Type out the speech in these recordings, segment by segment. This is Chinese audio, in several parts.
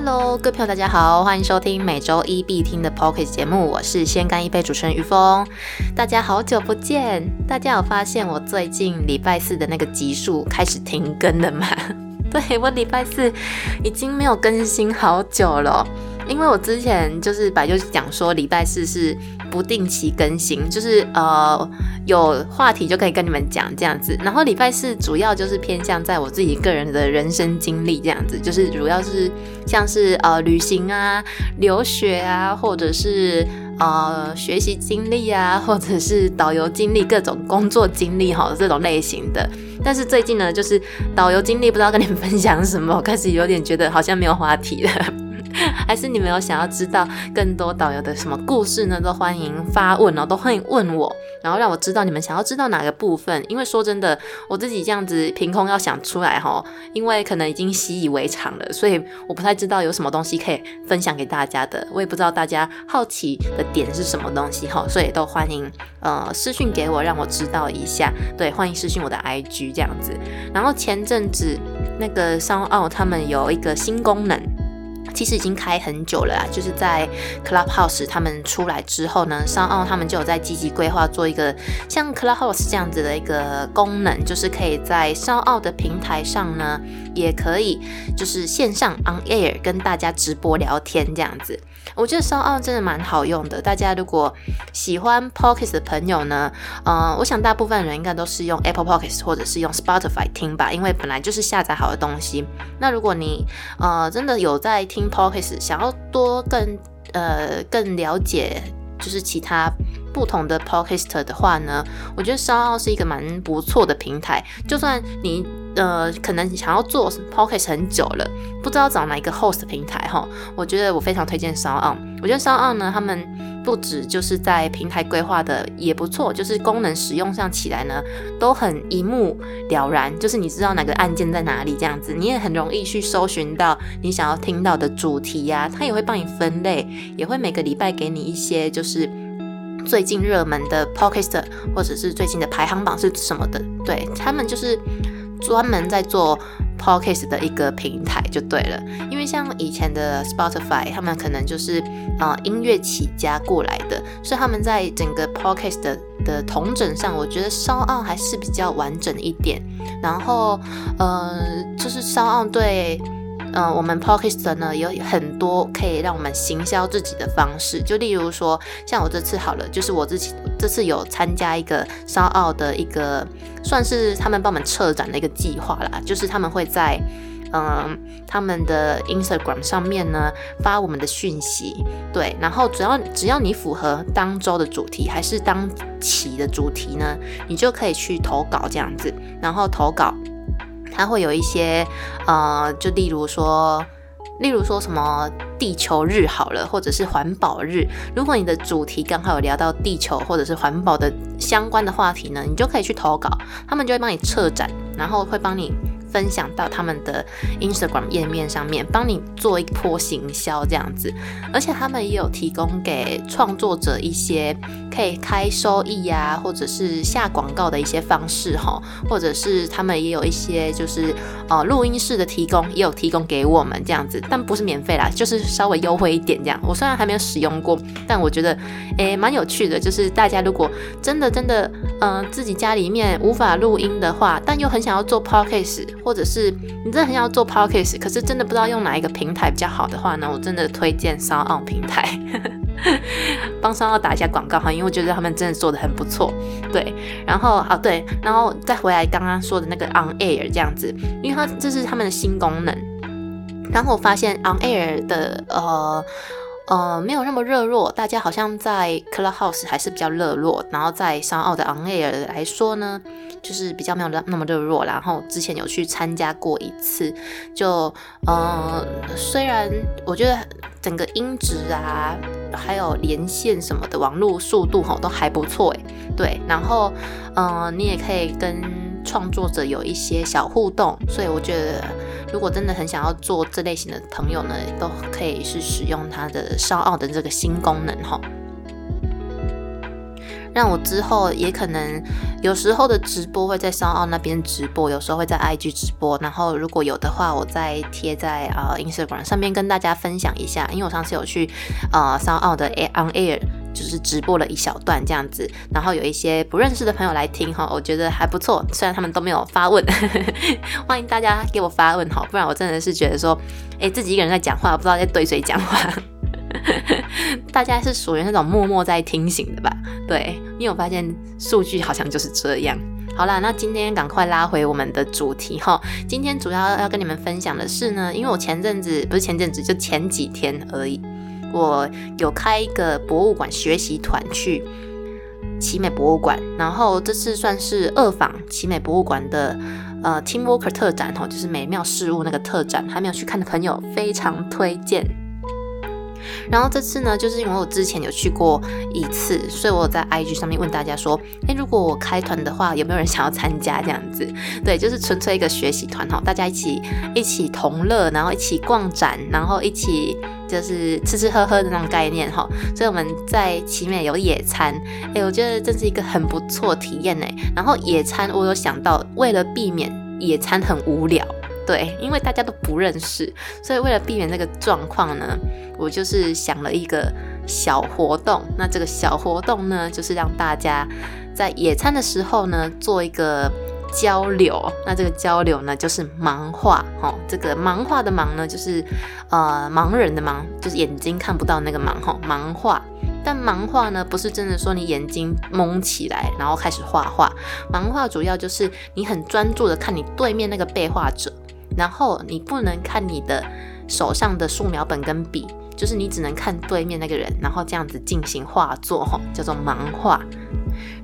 Hello，各位朋友，大家好，欢迎收听每周一必听的 Pocket 节目，我是先干一杯主持人于峰。大家好久不见，大家有发现我最近礼拜四的那个集数开始停更了吗？对我礼拜四已经没有更新好久了，因为我之前就是白就是讲说礼拜四是不定期更新，就是呃有话题就可以跟你们讲这样子。然后礼拜四主要就是偏向在我自己个人的人生经历这样子，就是主要是像是呃旅行啊、留学啊，或者是呃学习经历啊，或者是导游经历、各种工作经历哈这种类型的。但是最近呢，就是导游经历不知道跟你们分享什么，我开始有点觉得好像没有话题了。还是你们有想要知道更多导游的什么故事呢？都欢迎发问哦，都欢迎问我，然后让我知道你们想要知道哪个部分。因为说真的，我自己这样子凭空要想出来哈，因为可能已经习以为常了，所以我不太知道有什么东西可以分享给大家的。我也不知道大家好奇的点是什么东西哈，所以都欢迎呃私讯给我，让我知道一下。对，欢迎私讯我的 IG 这样子。然后前阵子那个商奥他们有一个新功能。其实已经开很久了啊，就是在 Clubhouse 他们出来之后呢，商奥他们就有在积极规划做一个像 Clubhouse 这样子的一个功能，就是可以在商奥的平台上呢，也可以就是线上 on air 跟大家直播聊天这样子。我觉得商奥真的蛮好用的，大家如果喜欢 Podcast 的朋友呢，呃，我想大部分人应该都是用 Apple Podcast 或者是用 Spotify 听吧，因为本来就是下载好的东西。那如果你呃真的有在听听 Podcast，想要多更呃更了解就是其他不同的 Podcast 的话呢，我觉得烧奥是一个蛮不错的平台，就算你。呃，可能想要做 podcast 很久了，不知道找哪一个 host 平台哈。我觉得我非常推荐烧奥。我觉得 SoundOn 呢，他们不止就是在平台规划的也不错，就是功能使用上起来呢，都很一目了然。就是你知道哪个按键在哪里这样子，你也很容易去搜寻到你想要听到的主题呀。它也会帮你分类，也会每个礼拜给你一些就是最近热门的 p o c a s t 或者是最近的排行榜是什么的。对他们就是。专门在做 podcast 的一个平台就对了，因为像以前的 Spotify，他们可能就是呃音乐起家过来的，所以他们在整个 podcast 的的同整上，我觉得稍奥还是比较完整一点。然后呃，就是稍奥对。嗯，我们 podcast 呢有很多可以让我们行销自己的方式，就例如说，像我这次好了，就是我自己这次有参加一个烧奥的一个，算是他们帮我们策展的一个计划啦，就是他们会在嗯他们的 Instagram 上面呢发我们的讯息，对，然后只要只要你符合当周的主题还是当期的主题呢，你就可以去投稿这样子，然后投稿。它会有一些，呃，就例如说，例如说什么地球日好了，或者是环保日。如果你的主题刚好有聊到地球或者是环保的相关的话题呢，你就可以去投稿，他们就会帮你策展，然后会帮你。分享到他们的 Instagram 页面上面，帮你做一波行销这样子，而且他们也有提供给创作者一些可以开收益呀，或者是下广告的一些方式哈，或者是他们也有一些就是呃录音室的提供，也有提供给我们这样子，但不是免费啦，就是稍微优惠一点这样。我虽然还没有使用过，但我觉得诶蛮有趣的，就是大家如果真的真的嗯自己家里面无法录音的话，但又很想要做 podcast。或者是你真的很想要做 podcast，可是真的不知道用哪一个平台比较好的话呢？我真的推荐 s o n 平台，帮 s o n 打一下广告哈，因为我觉得他们真的做的很不错。对，然后啊对，然后再回来刚刚说的那个 On Air 这样子，因为它这是他们的新功能。然后我发现 On Air 的呃。呃，没有那么热络，大家好像在 Clubhouse 还是比较热络，然后在商澳的 On Air 来说呢，就是比较没有那么热络。然后之前有去参加过一次，就呃，虽然我觉得整个音质啊，还有连线什么的网络速度哈都还不错诶，对，然后嗯，你也可以跟创作者有一些小互动，所以我觉得。如果真的很想要做这类型的朋友呢，都可以是使用它的烧奥的这个新功能哈。让我之后也可能有时候的直播会在商奥那边直播，有时候会在 IG 直播，然后如果有的话，我再贴在啊 Instagram 上面跟大家分享一下，因为我上次有去啊商奥的 Air On Air。就是直播了一小段这样子，然后有一些不认识的朋友来听哈，我觉得还不错。虽然他们都没有发问，欢迎大家给我发问哈，不然我真的是觉得说，哎，自己一个人在讲话，不知道在对谁讲话。大家是属于那种默默在听型的吧？对，因为我发现数据好像就是这样。好啦，那今天赶快拉回我们的主题哈。今天主要要跟你们分享的是呢，因为我前阵子不是前阵子，就前几天而已。我有开一个博物馆学习团去奇美博物馆，然后这次算是二访奇美博物馆的呃 Team Worker 特展哈，就是美妙事物那个特展，还没有去看的朋友非常推荐。然后这次呢，就是因为我之前有去过一次，所以我在 IG 上面问大家说，诶，如果我开团的话，有没有人想要参加这样子？对，就是纯粹一个学习团哈，大家一起一起同乐，然后一起逛展，然后一起就是吃吃喝喝的那种概念哈。所以我们在奇美有野餐，诶，我觉得这是一个很不错体验呢。然后野餐我有想到，为了避免野餐很无聊。对，因为大家都不认识，所以为了避免这个状况呢，我就是想了一个小活动。那这个小活动呢，就是让大家在野餐的时候呢，做一个交流。那这个交流呢，就是盲画。哦，这个盲画的盲呢，就是呃盲人的盲，就是眼睛看不到那个盲。哈，盲画。但盲画呢，不是真的说你眼睛蒙起来，然后开始画画。盲画主要就是你很专注的看你对面那个被画者。然后你不能看你的手上的素描本跟笔，就是你只能看对面那个人，然后这样子进行画作，吼，叫做盲画。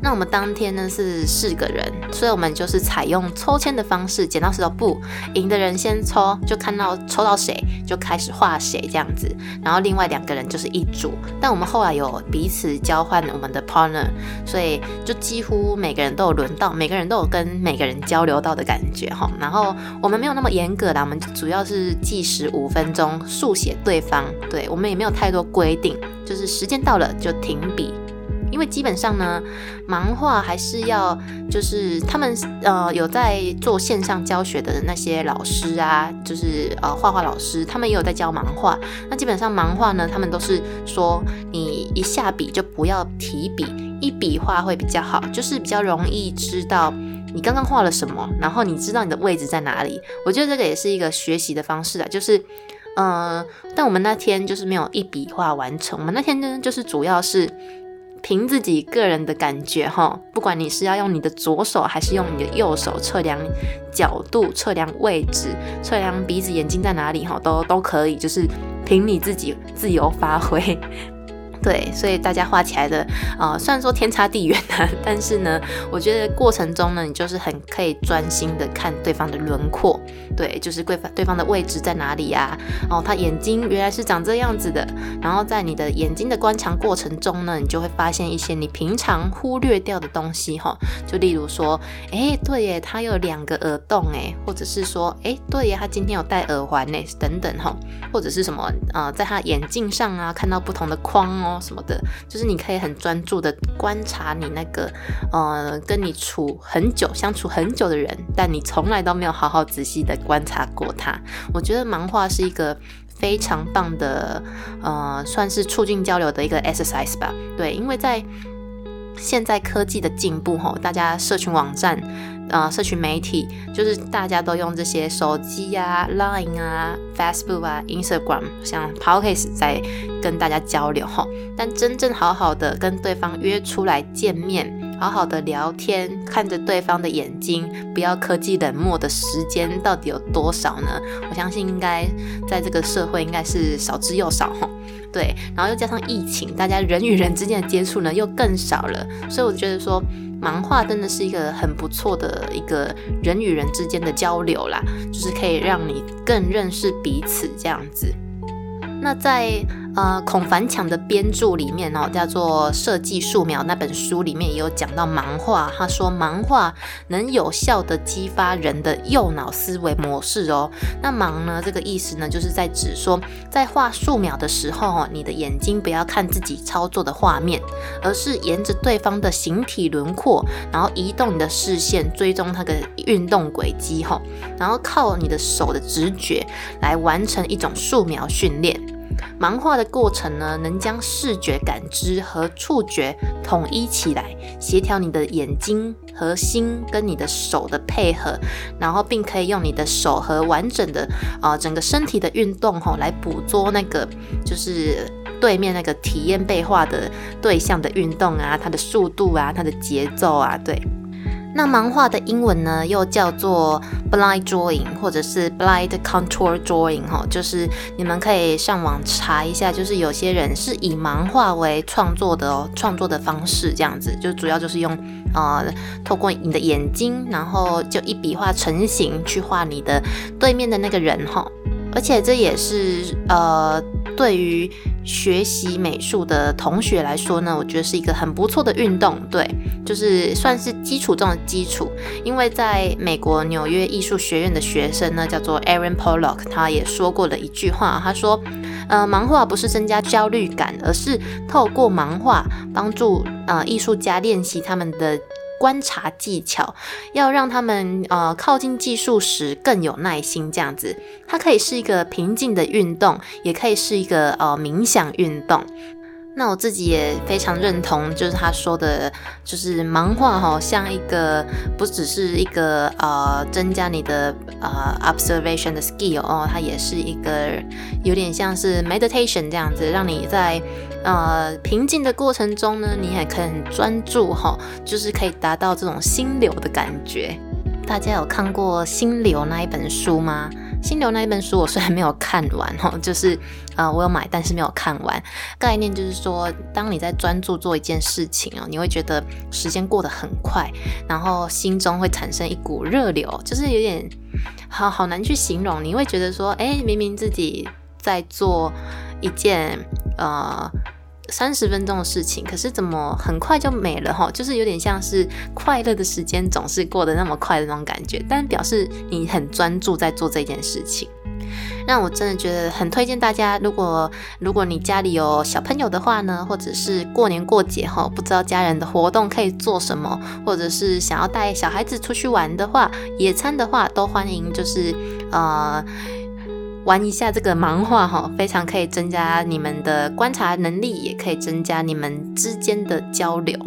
那我们当天呢是四个人，所以我们就是采用抽签的方式，剪刀石头布，赢的人先抽，就看到抽到谁就开始画谁这样子。然后另外两个人就是一组，但我们后来有彼此交换我们的 partner，所以就几乎每个人都有轮到，每个人都有跟每个人交流到的感觉哈。然后我们没有那么严格啦，我们主要是计时五分钟，速写对方，对我们也没有太多规定，就是时间到了就停笔。因为基本上呢，盲画还是要，就是他们呃有在做线上教学的那些老师啊，就是呃画画老师，他们也有在教盲画。那基本上盲画呢，他们都是说你一下笔就不要提笔，一笔画会比较好，就是比较容易知道你刚刚画了什么，然后你知道你的位置在哪里。我觉得这个也是一个学习的方式啊，就是嗯，但我们那天就是没有一笔画完成，我们那天呢就是主要是。凭自己个人的感觉哈，不管你是要用你的左手还是用你的右手测量角度、测量位置、测量鼻子、眼睛在哪里哈，都都可以，就是凭你自己自由发挥。对，所以大家画起来的，呃，虽然说天差地远啊，但是呢，我觉得过程中呢，你就是很可以专心的看对方的轮廓，对，就是对方对方的位置在哪里呀？哦，他眼睛原来是长这样子的，然后在你的眼睛的观察过程中呢，你就会发现一些你平常忽略掉的东西哈，就例如说，哎，对耶，他有两个耳洞哎，或者是说，哎，对耶，他今天有戴耳环呢，等等哈，或者是什么，呃，在他眼镜上啊，看到不同的框哦。什么的，就是你可以很专注的观察你那个，呃，跟你处很久、相处很久的人，但你从来都没有好好仔细的观察过他。我觉得盲画是一个非常棒的，呃，算是促进交流的一个 exercise 吧。对，因为在现在科技的进步，吼，大家社群网站。呃，社群媒体就是大家都用这些手机啊、Line 啊、Facebook 啊、Instagram，像 Podcast 在跟大家交流吼。但真正好好的跟对方约出来见面，好好的聊天，看着对方的眼睛，不要科技冷漠的时间到底有多少呢？我相信应该在这个社会应该是少之又少。对，然后又加上疫情，大家人与人之间的接触呢又更少了，所以我觉得说。盲画真的是一个很不错的一个人与人之间的交流啦，就是可以让你更认识彼此这样子。那在呃孔凡强的编著里面哦，叫做《设计素描》那本书里面也有讲到盲画。他说盲画能有效的激发人的右脑思维模式哦。那盲呢，这个意思呢，就是在指说，在画素描的时候哦，你的眼睛不要看自己操作的画面，而是沿着对方的形体轮廓，然后移动你的视线，追踪他的运动轨迹哈，然后靠你的手的直觉来完成一种素描训练。盲画的过程呢，能将视觉感知和触觉统一起来，协调你的眼睛和心跟你的手的配合，然后并可以用你的手和完整的啊整个身体的运动吼来捕捉那个就是对面那个体验被画的对象的运动啊，它的速度啊，它的节奏啊，对。那盲画的英文呢，又叫做 blind drawing，或者是 blind contour drawing，哈，就是你们可以上网查一下，就是有些人是以盲画为创作的哦，创作的方式这样子，就主要就是用呃，透过你的眼睛，然后就一笔画成型去画你的对面的那个人，哈，而且这也是呃，对于。学习美术的同学来说呢，我觉得是一个很不错的运动，对，就是算是基础中的基础。因为在美国纽约艺术学院的学生呢，叫做 Aaron Pollock，他也说过了一句话，他说：“呃，盲画不是增加焦虑感，而是透过盲画帮助呃艺术家练习他们的。”观察技巧，要让他们呃靠近技术时更有耐心，这样子，它可以是一个平静的运动，也可以是一个呃冥想运动。那我自己也非常认同，就是他说的，就是盲画哈，像一个不只是一个呃增加你的呃 observation 的 skill 哦，它也是一个有点像是 meditation 这样子，让你在呃平静的过程中呢，你也可以很专注哈，就是可以达到这种心流的感觉。大家有看过《心流》那一本书吗？《心流》那一本书我虽然没有看完哈，就是呃我有买，但是没有看完。概念就是说，当你在专注做一件事情哦，你会觉得时间过得很快，然后心中会产生一股热流，就是有点好好难去形容。你会觉得说，哎，明明自己在做一件呃。三十分钟的事情，可是怎么很快就没了哈？就是有点像是快乐的时间总是过得那么快的那种感觉，但表示你很专注在做这件事情，让我真的觉得很推荐大家。如果如果你家里有小朋友的话呢，或者是过年过节哈，不知道家人的活动可以做什么，或者是想要带小孩子出去玩的话，野餐的话，都欢迎就是呃。玩一下这个盲画哈，非常可以增加你们的观察能力，也可以增加你们之间的交流。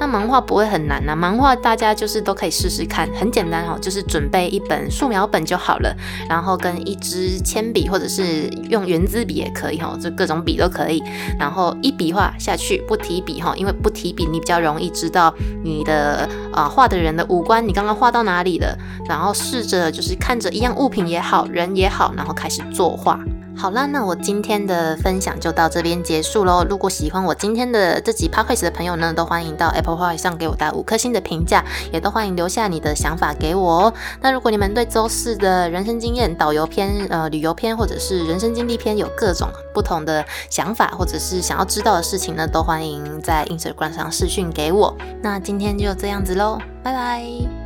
那盲画不会很难呐，盲画大家就是都可以试试看，很简单哈，就是准备一本素描本就好了，然后跟一支铅笔或者是用圆珠笔也可以哈，就各种笔都可以，然后一笔画下去，不提笔哈，因为不提笔你比较容易知道你的啊画的人的五官你刚刚画到哪里了，然后试着就是看着一样物品也好，人也好，然后开始作画。好啦，那我今天的分享就到这边结束喽。如果喜欢我今天的这集 podcast 的朋友呢，都欢迎到 Apple Pay 上给我打五颗星的评价，也都欢迎留下你的想法给我哦。那如果你们对周四的人生经验导游篇、呃旅游篇或者是人生经历篇有各种不同的想法，或者是想要知道的事情呢，都欢迎在 Instagram 上私讯给我。那今天就这样子喽，拜拜。